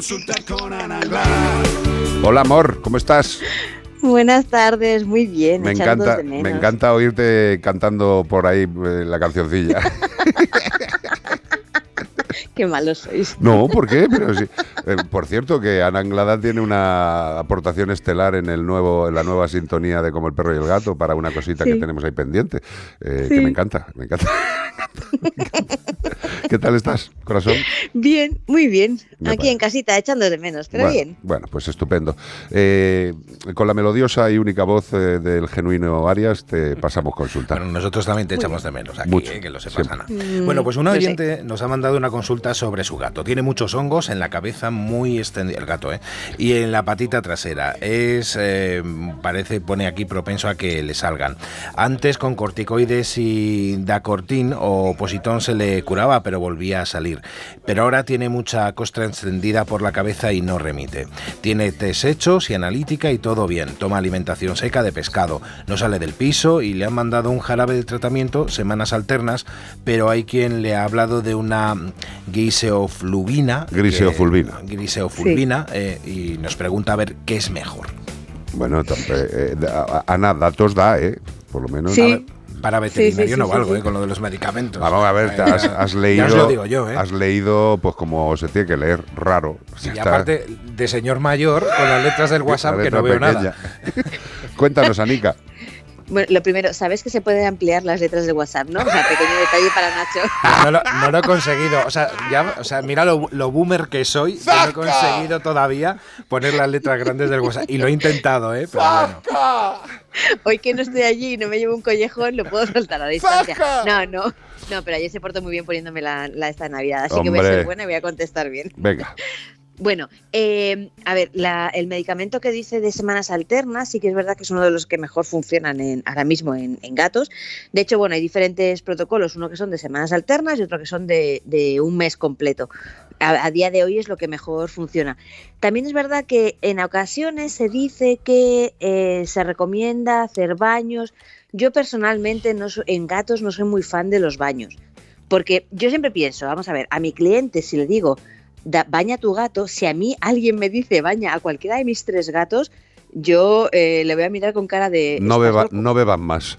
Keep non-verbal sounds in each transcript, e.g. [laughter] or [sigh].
Consulta con Ana Hola amor, ¿cómo estás? Buenas tardes, muy bien. Me encanta, de menos. me encanta oírte cantando por ahí eh, la cancioncilla. [laughs] Qué malos sois. No, ¿por qué? Pero sí. Eh, por cierto, que Ana Anglada tiene una aportación estelar en el nuevo, en la nueva sintonía de Como el perro y el gato para una cosita que Sí. tenemos ahí pendiente. eh, Que Sí. me encanta, me encanta. [laughs] ¿Qué tal estás, corazón? Bien, muy bien. Me Aquí parece. en casita, echando de menos, pero bueno, bien. Bueno, pues estupendo. Eh, con la melodiosa y única voz eh, del genuino Arias te pasamos consulta. Bueno, nosotros también te echamos de menos aquí, Mucho, eh, que lo sepas, siempre. Ana. Mm, Bueno, pues sé. oyente nos ha mandado una consulta sobre su gato. Tiene muchos hongos en la cabeza muy extendida, el gato, ¿eh? Y en la patita trasera. Es, eh, parece, pone aquí propenso a que le salgan. Antes con corticoides y dacortín o positón se le curaba, pero volvía a salir. Pero ahora tiene mucha costra extendida por la cabeza y no remite. Tiene test hechos y analítica y todo bien. Toma alimentación seca de pescado. No sale del piso y le han mandado un jarabe de tratamiento semanas alternas, pero hay quien le ha hablado de una griseofluvina. que- Griseofulvina. Griseofulvina eh, y nos pregunta a ver qué es mejor. Bueno, eh, eh, Ana, datos da, ¿eh? Por lo menos. Sí. A ver, para veterinario sí, sí, no valgo, sí. eh, con lo de los medicamentos. Vamos a ver, te has, has leído. Ya os lo digo yo, ¿eh? Has leído, pues como se tiene que leer, raro. y está. aparte de señor mayor, con las letras del WhatsApp La que no letra veo nada. pequeña. [laughs] Cuéntanos, Anica. Bueno, lo primero, sabes que se pueden ampliar las letras de WhatsApp, ¿no? O sea, pequeño detalle para Nacho. No lo, no lo he conseguido. O sea, ya, o sea mira lo, lo boomer que soy. que No he conseguido todavía poner las letras grandes del WhatsApp. Y lo he intentado, ¿eh? Pero bueno. Hoy que no estoy allí y no me llevo un collejón, lo puedo soltar a la distancia. No, no. No, pero ayer se portó muy bien poniéndome la, la esta Navidad, así que voy a ser buena y voy a contestar bien. Venga. Bueno, eh, a ver, la- el medicamento que dice de semanas alternas sí que es verdad que es uno de los que mejor funcionan en, ahora mismo en, en gatos. De hecho, bueno, hay diferentes protocolos, uno que son de semanas alternas y otro que son de, un mes completo. A, día de hoy es lo que mejor funciona. También es verdad que en ocasiones se dice que eh, se recomienda hacer baños. Yo personalmente no en gatos no soy muy fan de los baños. Porque yo siempre pienso, vamos a ver, a mi cliente si le digo, da- baña a tu gato, si a mí alguien me dice baña a cualquiera de mis tres gatos, yo eh, le voy a mirar con cara de... No, "¿Estás beba, loco?". no beban más.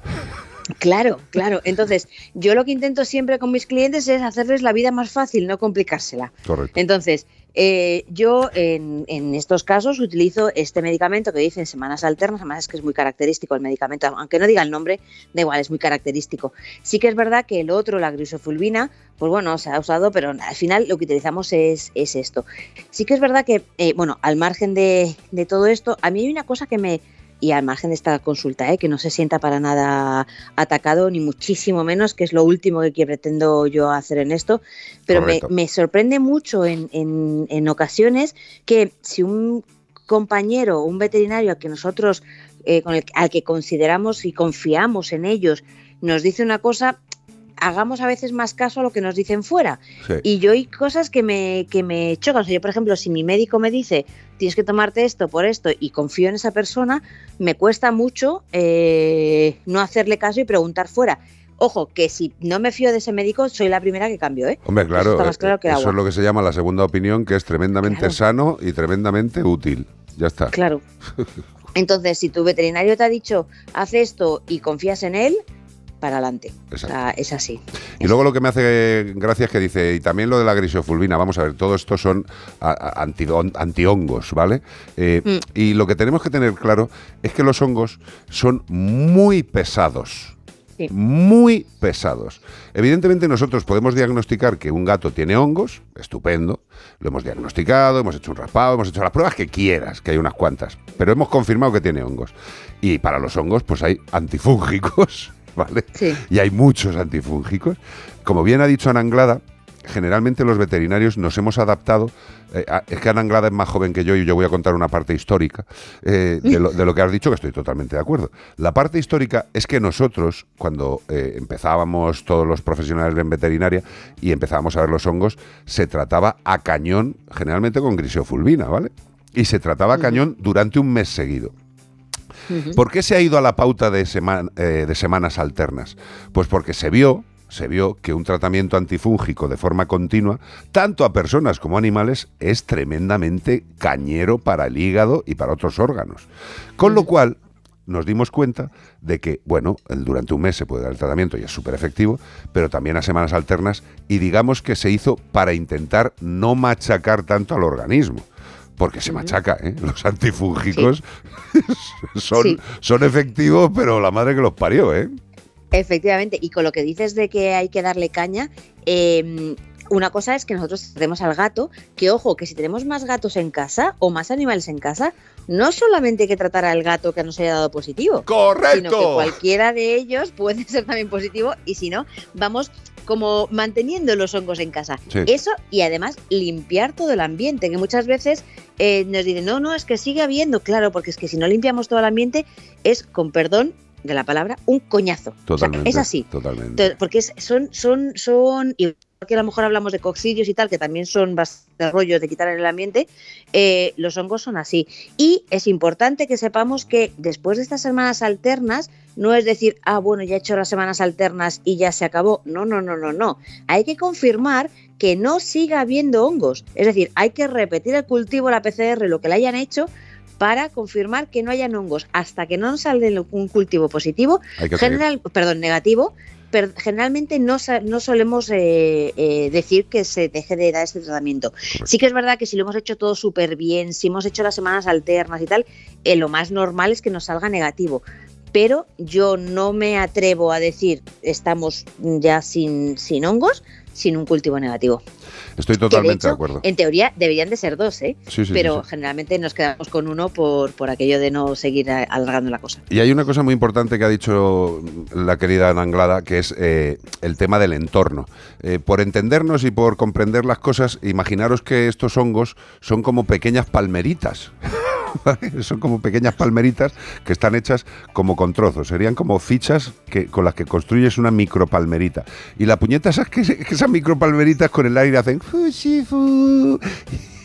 Claro, claro. Entonces, yo lo que intento siempre con mis clientes es hacerles la vida más fácil, no complicársela. Correcto. Entonces, eh, yo en, estos casos utilizo este medicamento que dicen semanas alternas, además es que es muy característico el medicamento, aunque no diga el nombre, da igual, es muy característico. Sí que es verdad que el otro, la grisofulvina, pues bueno, se ha usado, pero al final lo que utilizamos es, es esto. Sí que es verdad que, eh, bueno, al margen de todo esto, a mí hay una cosa que me... Y al margen de esta consulta, ¿eh? que no se sienta para nada atacado, ni muchísimo menos, que es lo último que pretendo yo hacer en esto, pero me, me sorprende mucho en, en- en ocasiones que si un compañero, un veterinario al que nosotros, eh, con el, al que consideramos y confiamos en ellos, nos dice una cosa, hagamos a veces más caso a lo que nos dicen fuera. Sí. Y yo hay cosas que me, que me chocan. O sea, yo, por ejemplo, si mi médico me dice tienes que tomarte esto por esto y confío en esa persona, me cuesta mucho eh, no hacerle caso y preguntar fuera. Ojo, que si no me fío de ese médico, soy la primera que cambio, ¿eh? Hombre, Eso claro, está más claro que eh, eso es lo que se llama la segunda opinión, que es tremendamente Claro. sano y tremendamente útil. Ya está. Claro. [laughs] Entonces, si tu veterinario te ha dicho, haz esto y confías en él, para adelante. O Exacto. sea, es así. Y luego lo que me hace gracia es que dice, y también lo de la grisofulvina, vamos a ver, todo esto son antihongos, ¿vale? Eh, Mm. Y lo que tenemos que tener claro es que los hongos son muy pesados. Sí. Muy pesados. Evidentemente nosotros podemos diagnosticar que un gato tiene hongos, estupendo, lo hemos diagnosticado, hemos hecho un raspado, hemos hecho las pruebas que quieras, que hay unas cuantas, pero hemos confirmado que tiene hongos. Y para los hongos pues hay antifúngicos, [laughs] ¿vale? Sí. y hay muchos antifúngicos. Como bien ha dicho Ana Anglada, generalmente los veterinarios nos hemos adaptado. eh, a- es que Ana Anglada es más joven que yo y yo voy a contar una parte histórica eh, de, lo, de lo que has dicho, que estoy totalmente de acuerdo. La parte histórica es que nosotros, cuando eh, empezábamos todos los profesionales en veterinaria y empezábamos a ver los hongos, se trataba a cañón, generalmente con griseofulvina, ¿vale? Y se trataba a cañón durante un mes seguido. ¿Por qué se ha ido a la pauta de, eh, de semanas alternas? Pues porque se vio, se vio que un tratamiento antifúngico de forma continua, tanto a personas como a animales, es tremendamente cañero para el hígado y para otros órganos. Con lo cual, nos dimos cuenta de que, bueno, durante un mes se puede dar el tratamiento y es súper efectivo, pero también a semanas alternas y digamos que se hizo para intentar no machacar tanto al organismo. Porque se machaca, ¿eh? Los antifúngicos [laughs] son, son efectivos, pero la madre que los parió, ¿eh? Efectivamente, y con lo que dices de que hay que darle caña, eh, una cosa es que nosotros tenemos al gato, que ojo, que si tenemos más gatos en casa o más animales en casa, no solamente hay que tratar al gato que nos haya dado positivo. ¡Correcto! Sino que cualquiera de ellos puede [laughs] ser también positivo y si no, vamos como manteniendo los hongos en casa. Eso y además limpiar todo el ambiente, que muchas veces eh, nos dicen, no, no, es que sigue habiendo, claro, porque es que si no limpiamos todo el ambiente es, con perdón, de la palabra, un coñazo. Totalmente. es así. Totalmente. Porque son, son, son, que a lo mejor hablamos de coccidillos y tal, que también son rollos de quitar en el ambiente, eh, los hongos son así. Y es importante que sepamos que después de estas semanas alternas, no es decir, ah, bueno, ya he hecho las semanas alternas y ya se acabó. No, no, no, no, no. Hay que confirmar que no siga habiendo hongos. Es decir, hay que repetir el cultivo, la PCR, lo que le hayan hecho, para confirmar que no hayan hongos. Hasta que no salga un cultivo positivo, general, perdón, negativo, generalmente no, no solemos eh, eh, decir que se deje de dar este tratamiento. Sí que es verdad que si lo hemos hecho todo súper bien, si hemos hecho las semanas alternas y tal, eh, lo más normal es que nos salga negativo. Pero yo no me atrevo a decir estamos ya sin, sin hongos, sin un cultivo negativo. Estoy totalmente de, acuerdo. En teoría deberían de ser dos, ¿eh? Pero generalmente nos quedamos con uno por, por aquello de no seguir alargando la cosa. Y hay una cosa muy importante que ha dicho la querida Anglada, que es eh, el tema del entorno. Eh, por entendernos y por comprender las cosas, imaginaros que estos hongos son como pequeñas palmeritas. [laughs] Son como pequeñas palmeritas que están hechas como con trozos. Serían como fichas que, con las que construyes una micropalmerita. Y la puñeta es que, [laughs] que esas micropalmeritas con el aire hacen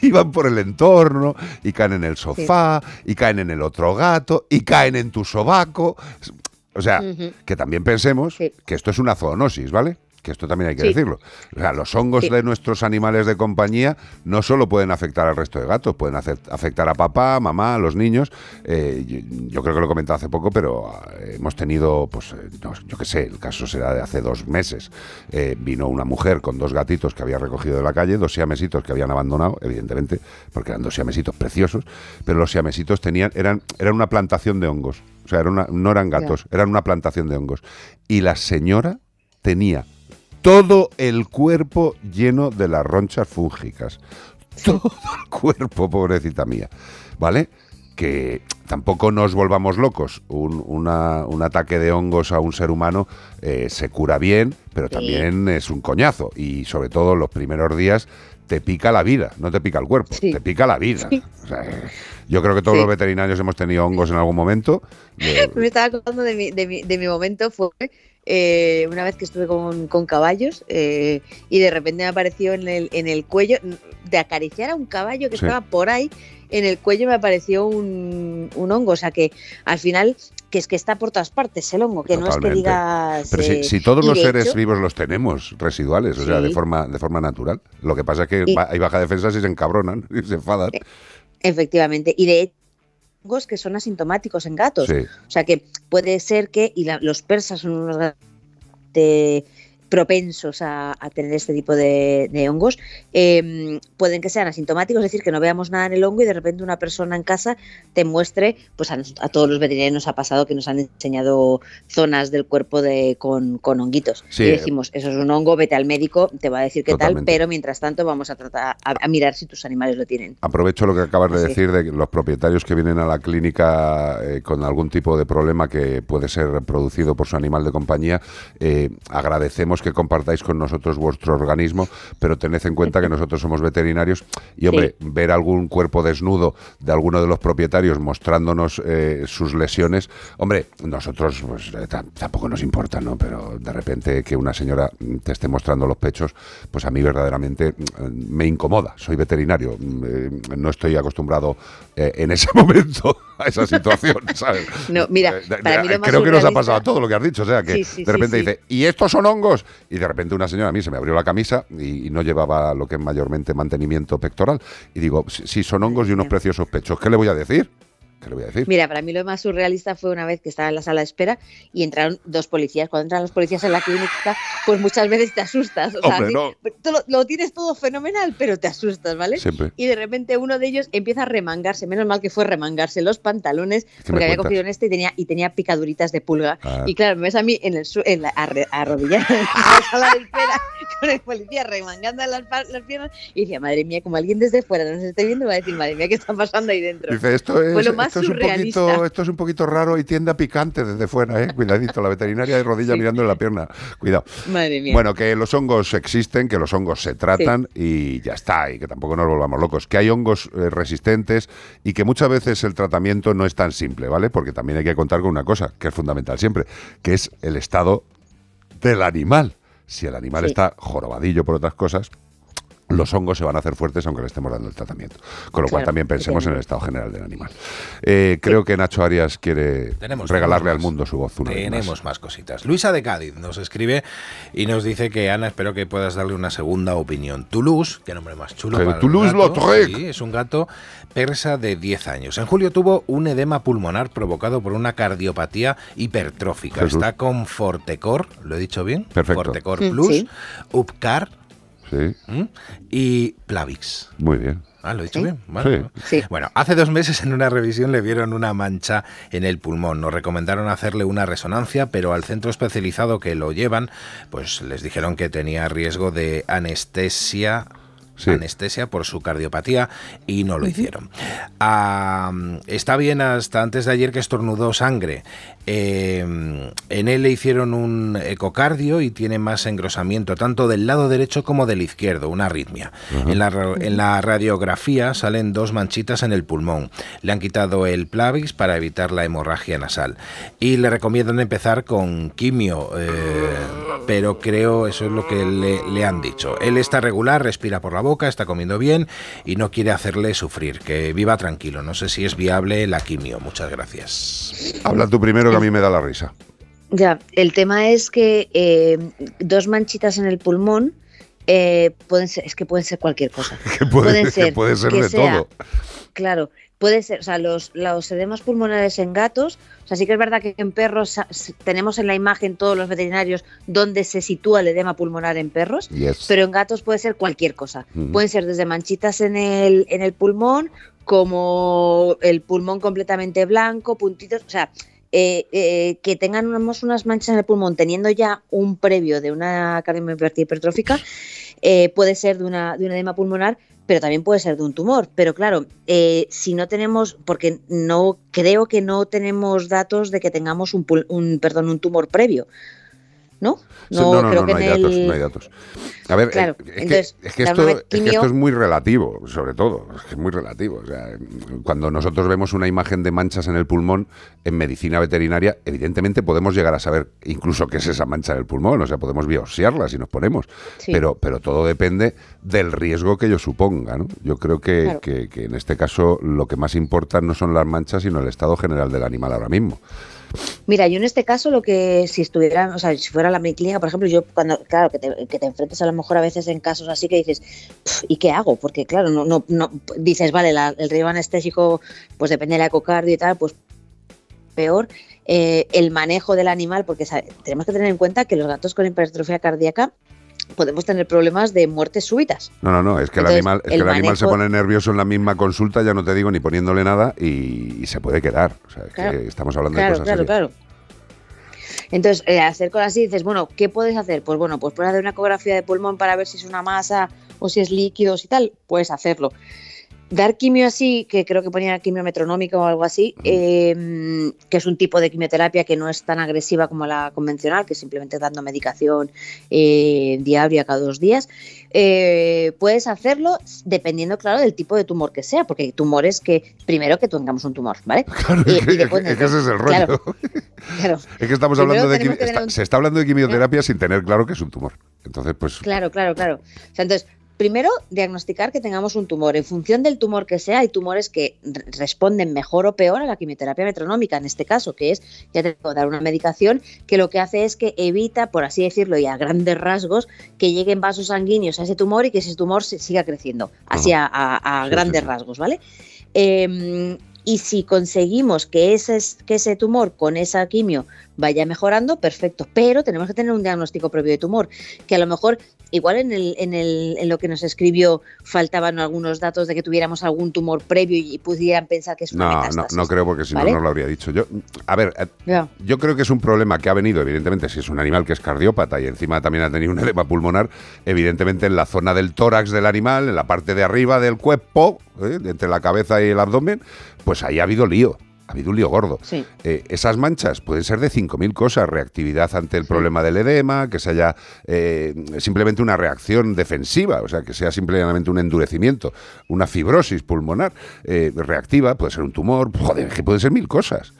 y van por el entorno y caen en el sofá y caen en el otro gato y caen en tu sobaco. O sea, que también pensemos que esto es una zoonosis, ¿vale? Que esto también hay que decirlo. O sea, los hongos de nuestros animales de compañía no solo pueden afectar al resto de gatos, pueden afectar a papá, mamá, a los niños. Eh, yo, creo que lo he comentado hace poco, pero eh, hemos tenido, pues, eh, yo qué sé, el caso será de hace dos meses. vino una mujer con dos gatitos que había recogido de la calle, dos siamesitos que habían abandonado, evidentemente, porque eran dos siamesitos preciosos, pero los siamesitos tenían, eran, eran una plantación de hongos. O sea, no eran gatos, eran una plantación de hongos. Y la señora tenía todo el cuerpo lleno de las ronchas fúngicas. [laughs] Todo el cuerpo, pobrecita mía. ¿Vale? que tampoco nos volvamos locos. Un, ataque de hongos a un ser humano eh, se cura bien, pero también es un coñazo. Y sobre todo los primeros días te pica la vida, no te pica el cuerpo, te pica la vida. yo creo que todos los veterinarios hemos tenido hongos en algún momento. [laughs] Me estaba acordando de mi, de mi, de mi momento, fue eh, una vez que estuve con, caballos eh, y de repente me apareció en el, en el cuello, de acariciar a un caballo que estaba por ahí, en el cuello me apareció un, hongo, o sea que al final que es que está por todas partes el hongo, que no es que digas... Pero si, todos los seres vivos los tenemos residuales, o sea, de forma, de forma natural. Lo que pasa es que hay baja defensa y se encabronan [laughs] y se enfadan. E, efectivamente, y de hecho que son asintomáticos en gatos. O sea que puede ser que, y los persas son unos gatos de propensos a, tener este tipo de, hongos, em, pueden que sean asintomáticos, es decir, que no veamos nada en el hongo y de repente una persona en casa te muestre, pues a, todos los veterinarios nos ha pasado que nos han enseñado zonas del cuerpo de, con, honguitos. y decimos, eso es un hongo, vete al médico, te va a decir qué tal, pero mientras tanto vamos a tratar a, mirar si tus animales lo tienen. Aprovecho lo que acabas de decir de los propietarios que vienen a la clínica eh, con algún tipo de problema que puede ser producido por su animal de compañía, eh, agradecemos que compartáis con nosotros vuestro organismo, pero tened en cuenta que nosotros somos veterinarios y, hombre, ver algún cuerpo desnudo de alguno de los propietarios mostrándonos eh, sus lesiones, hombre, nosotros pues, eh, tampoco nos importa, ¿no? Pero de repente que una señora te esté mostrando los pechos, pues a mí verdaderamente mm, me incomoda. Soy veterinario, mm, eh, no estoy acostumbrado en ese [laughs] momento a esa situación, [laughs] ¿sabes? No, mira, Eh, de- para mí de- lo más creo que nos ha pasado todo lo que has dicho, o sea, que Sí, sí, de repente sí. dice, ¿y estos son hongos? Y de repente una señora a mí se me abrió la camisa y, y no llevaba lo que es mayormente mantenimiento pectoral. Y digo, sí, son hongos y unos mía. preciosos pechos, ¿qué le voy a decir? ¿Qué le voy a decir? Mira, para mí lo más surrealista fue una vez que estaba en la sala de espera y entraron dos policías. Cuando entran los policías en la clínica, pues muchas veces te asustas. O sea, Hombre, sí, no. tú lo, lo tienes todo fenomenal, pero te asustas, ¿vale? Siempre. Y de repente uno de ellos empieza a remangarse, menos mal que fue remangarse los pantalones, porque había cogido en este y tenía, y tenía picaduritas de pulga. Ah. Y claro, me ves a mí en el en la, arrodillada en la [laughs] sala de espera con el policía remangando las, las piernas y decía, madre mía, como alguien desde fuera no nos esté viendo, va a decir, madre mía, ¿qué está pasando ahí dentro? Dice, esto es, Fue lo más esto, es un poquito, esto es un poquito raro y tiende a picante desde fuera, ¿eh? Cuidadito, la veterinaria de rodilla Sí. mirándole la pierna. Cuidado. Madre mía. Bueno, que los hongos existen, que los hongos se tratan y ya está, y que tampoco nos volvamos locos. Que hay hongos eh, resistentes y que muchas veces el tratamiento no es tan simple, ¿vale? Porque también hay que contar con una cosa, que es fundamental siempre, que es el estado del animal. Si el animal Sí. está jorobadillo por otras cosas, los hongos se van a hacer fuertes aunque le estemos dando el tratamiento. Con lo cual Claro, también pensemos en el estado general del animal. Eh, creo que Nacho Arias quiere Tenemos- regalarle tenemos al mundo su voz una más. Tenemos más cositas. Luisa de Cádiz nos escribe y nos dice que Ana, espero que puedas darle una segunda opinión. Toulouse, qué nombre más chulo. Para el Toulouse-Lautrec. gato. Sí, es un gato persa de 10 años. En julio tuvo un edema pulmonar provocado por una cardiopatía hipertrófica. Jesús. Está con Fortecor, ¿lo he dicho bien? Perfecto. Fortecor Plus, sí. Upcar Sí, ¿m? y Plavix. muy bien. Ah, lo he dicho Sí. bien. Vale. Sí. Bueno, hace dos meses en una revisión le vieron una mancha en el pulmón. Nos recomendaron hacerle una resonancia, pero al centro especializado que lo llevan, pues les dijeron que tenía riesgo de anestesia. Sí. Anestesia por su cardiopatía y no lo hicieron. Ah, está bien hasta antes de ayer que estornudó sangre. Eh, en él le hicieron un ecocardio y tiene más engrosamiento tanto del lado derecho como del izquierdo, una arritmia. En la, ra- en la radiografía salen dos manchitas en el pulmón. Le han quitado el Plavix para evitar la hemorragia nasal. Y le recomiendan empezar con quimio, eh, pero creo eso es lo que le, le han dicho. Él está regular, respira por la boca, está comiendo bien y no quiere hacerle sufrir. Que viva tranquilo. No sé si es viable la quimio. Muchas gracias. Habla tú primero que a mí me da la risa. Ya, el tema es que eh, dos manchitas en el pulmón eh, pueden ser, es que pueden ser cualquier cosa. [laughs] Que puede, Pueden que ser puede ser que de sea- todo. Claro, puede ser, o sea, los, los edemas pulmonares en gatos, o sea, sí que es verdad que en perros tenemos en la imagen todos los veterinarios dónde se sitúa el edema pulmonar en perros, Yes. pero en gatos puede ser cualquier cosa. Pueden ser desde manchitas en el, en el pulmón, como el pulmón completamente blanco, puntitos, o sea, eh, eh, que tengan unas, unas manchas en el pulmón teniendo ya un previo de una cardiomiopatia hipertrófica, eh, puede ser de, una, de un edema pulmonar, pero también puede ser de un tumor. Pero claro, eh, si no tenemos, porque no creo que no tenemos datos de que tengamos un, un perdón, un tumor previo. ¿No? No, no, creo no, que no hay datos, no hay datos. A ver, Claro, eh, es, entonces, que, es, que la esto, es que quimio- esto es muy relativo, sobre todo, es muy relativo. O sea, cuando nosotros vemos una imagen de manchas en el pulmón, en medicina veterinaria, evidentemente podemos llegar a saber incluso qué es esa mancha en el pulmón, o sea, podemos biopsiarla si nos ponemos, Sí. pero, pero todo depende del riesgo que ello suponga. ¿no? Yo creo que, Claro. que- que en este caso lo que más importa no son las manchas, sino el estado general del animal ahora mismo. Mira, yo en este caso lo que si estuviera, o sea, si fuera la mi clínica, por ejemplo, yo cuando, claro, que te, que te enfrentes a lo mejor a veces en casos así que dices, "Pf, ¿y qué hago? Porque claro, no, no, no dices, vale, la- el riesgo anestésico, pues depende de la ecocardio y tal, pues peor. Eh, el manejo del animal, porque tenemos que tener en cuenta que los gatos con hipertrofia cardíaca podemos tener problemas de muertes súbitas. No, no, no, es que el animal, es el que el animal se pone nervioso en la misma consulta, ya no te digo ni poniéndole nada y, y se puede quedar. O sea, es Claro, que estamos hablando Claro, de cosas claro, serias. claro. Entonces, eh, hacer cosas así, dices, bueno, ¿qué puedes hacer? Pues bueno, pues puedes hacer una ecografía de pulmón para ver si es una masa o si es líquidos y tal, puedes hacerlo. Dar quimio así, que creo que ponía quimio metronómica o algo así, eh, que es un tipo de quimioterapia que no es tan agresiva como la convencional, que es simplemente dando medicación eh, diaria cada dos días, eh, puedes hacerlo dependiendo, claro, del tipo de tumor que sea, porque hay tumores que, primero que tengamos un tumor, ¿vale? [laughs] Claro, Y- es, que, y después es que ese es el rollo. Claro. [laughs] Claro, Es que estamos Primero hablando de está- un- se está hablando de quimioterapia sin tener claro que es un tumor. Entonces, pues Claro, claro, claro. O sea, entonces, primero, diagnosticar que tengamos un tumor. En función del tumor que sea, hay tumores que responden mejor o peor a la quimioterapia metronómica, en este caso, que es, ya te puedo dar una medicación que lo que hace es que evita, por así decirlo, y a grandes rasgos, que lleguen vasos sanguíneos a ese tumor y que ese tumor se siga creciendo, así a, grandes rasgos, ¿vale? Em, y si conseguimos que ese, que ese tumor con esa quimio vaya mejorando, perfecto. Pero tenemos que tener un diagnóstico previo de tumor, que a lo mejor, igual en, el, en, el, en lo que nos escribió, faltaban algunos datos de que tuviéramos algún tumor previo y pudieran pensar que es una no, No, no creo, porque si no, no lo habría dicho. Yo, a ver, eh, yo creo que es un problema que ha venido, evidentemente, si es un animal que es cardiópata y encima también ha tenido un edema pulmonar, evidentemente en la zona del tórax del animal, en la parte de arriba del cuerpo, ¿eh? entre la cabeza y el abdomen, pues ahí ha habido lío. Ha habido un lío gordo. Eh, esas manchas pueden ser de 5.000 cosas. Reactividad ante el problema del edema, que se haya eh, simplemente una reacción defensiva, o sea, que sea simplemente un endurecimiento, una fibrosis pulmonar reactiva, puede ser un tumor, joder, que puede ser mil cosas.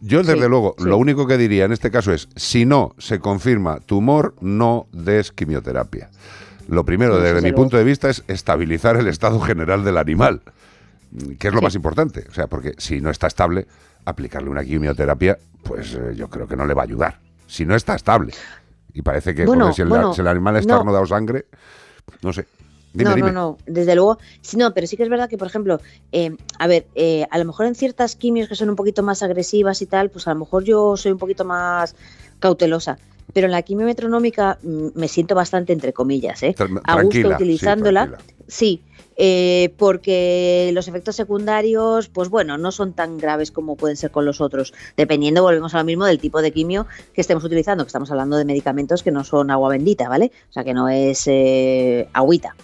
Yo, desde luego, lo único que diría en este caso es, si no se confirma tumor, no des quimioterapia. Lo primero, desde mi punto de vista, es estabilizar el estado general del animal, que es lo más importante. O sea, porque si no está estable, aplicarle una quimioterapia, pues eh, yo creo que no le va a ayudar. Si no está estable. Y parece que si, el, animal está no. dado sangre, no sé. no, no, no, desde luego. Sí, no, pero sí que es verdad que, por ejemplo, eh, a ver, eh, a lo mejor en ciertas quimios que son un poquito más agresivas y tal, pues a lo mejor yo soy un poquito más cautelosa pero en la quimio metronómica mm, me siento bastante entre comillas, ¿eh? a gusto utilizándola. Sí, eh, porque los efectos secundarios, pues bueno, no son tan graves como pueden ser con los otros, dependiendo, volvemos a lo mismo, del tipo de quimio que estemos utilizando, que estamos hablando de medicamentos que no son agua bendita, ¿vale? O sea, que no es eh, agüita.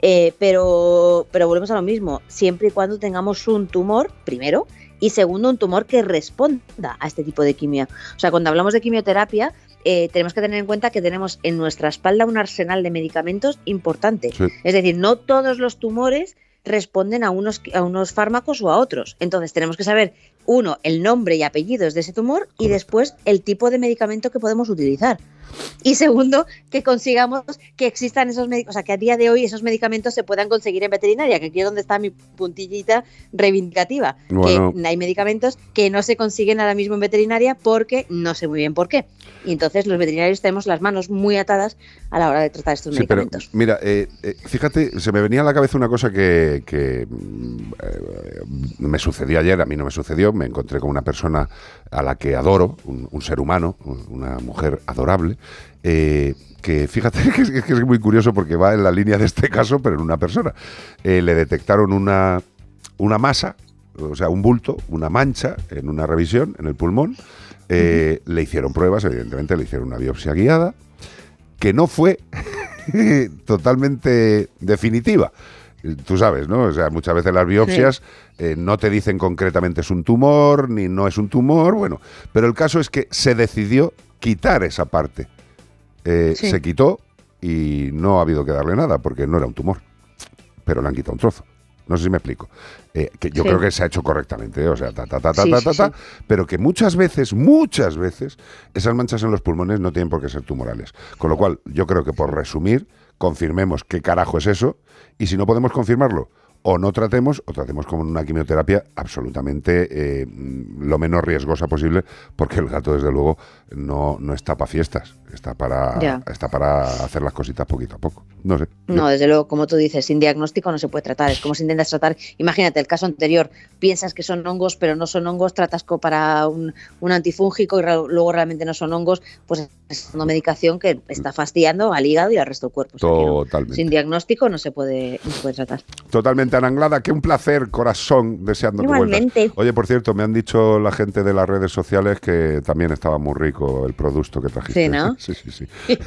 Eh, pero, pero volvemos a lo mismo, siempre y cuando tengamos un tumor, primero, y segundo, un tumor que responda a este tipo de quimio. O sea, cuando hablamos de quimioterapia, eh, tenemos que tener en cuenta que tenemos en nuestra espalda un arsenal de medicamentos importante. Es decir, no todos los tumores responden a unos, a unos fármacos o a otros. Entonces tenemos que saber, uno, el nombre y apellidos de ese tumor y después el tipo de medicamento que podemos utilizar. Y segundo, que consigamos que existan esos medicamentos, o sea, que a día de hoy esos medicamentos se puedan conseguir en veterinaria, que aquí es donde está mi puntillita reivindicativa. Que hay medicamentos que no se consiguen ahora mismo en veterinaria porque no sé muy bien por qué. Y entonces los veterinarios tenemos las manos muy atadas a la hora de tratar estos medicamentos. mira, eh, eh, fíjate, se me venía a la cabeza una cosa que, mm, eh, me sucedió ayer, a mí no me sucedió, me encontré con una persona a la que adoro, un ser humano, una mujer adorable, eh, que fíjate [laughs] que es, muy curioso porque va en la línea de este caso, pero en una persona. Eh, le detectaron una, una masa, o sea, un bulto, una mancha en una revisión en el pulmón. Eh, le hicieron pruebas, evidentemente le hicieron una biopsia guiada, que no fue [laughs] totalmente definitiva. Tú sabes, ¿no? O sea, muchas veces las biopsias no te dicen concretamente es un tumor, ni no es un tumor, bueno, pero el caso es que se decidió quitar esa parte eh, se quitó y no ha habido que darle nada porque no era un tumor, pero le han quitado un trozo. No sé si me explico. Eh, que yo creo que se ha hecho correctamente, ¿eh? o sea, ta, ta, ta, ta, ta, ta, pero que muchas veces, muchas veces, esas manchas en los pulmones no tienen por qué ser tumorales. Con lo cual, yo creo que por resumir, confirmemos qué carajo es eso y si no podemos confirmarlo, o no tratemos o tratemos con una quimioterapia absolutamente eh, lo menos riesgosa posible, porque el gato, desde luego, no, no está para fiestas, está para, está para hacer las cositas poquito a poco. No sé. No, desde luego, como tú dices, sin diagnóstico no se puede tratar. Es como si intentas tratar, imagínate el caso anterior, piensas que son hongos, pero no son hongos, tratas para un, un antifúngico y luego realmente no son hongos, pues es una medicación que está fastidiando al hígado y al resto del cuerpo. Totalmente. sin diagnóstico no se puede, no se puede tratar. Totalmente Anglada, qué un placer, corazón, deseando Igualmente. Oye, por cierto, me han dicho la gente de las redes sociales que también estaba muy rico el producto que trajiste. Sí, ¿no? Sí, sí, sí. [laughs]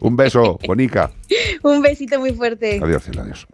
un beso, Bonica. un besito muy fuerte. Adiós, adiós.